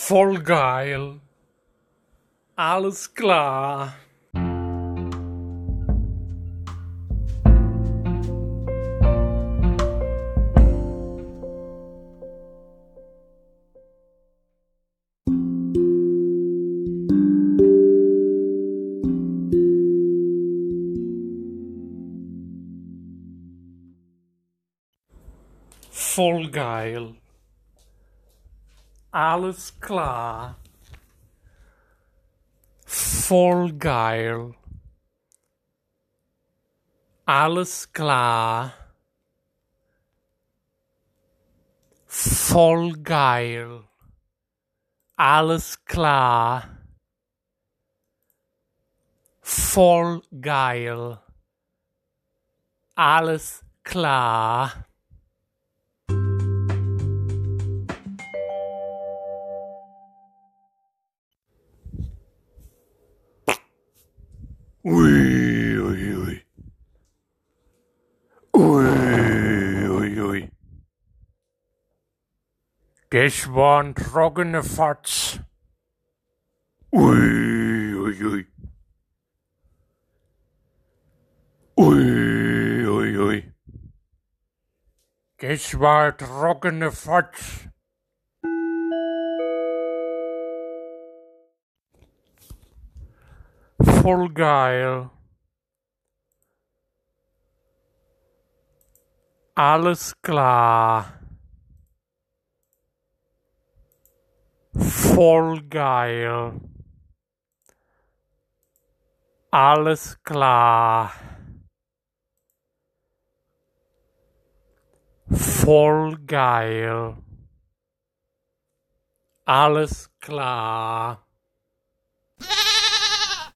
Voll geil. Alles klar. Voll geil. Alles klar. Voll geil. Alles klar. Voll geil. Alles klar. Voll geil. Alles klar. Ui, ui, ui. Ui, ui, ui. Das war ein trockener Fatz. Ui, ui, ui. Ui, ui, ui. Das war ein trockener Fatz. Voll geil. Alles klar. Voll geil. Alles klar. Voll geil. Alles klar.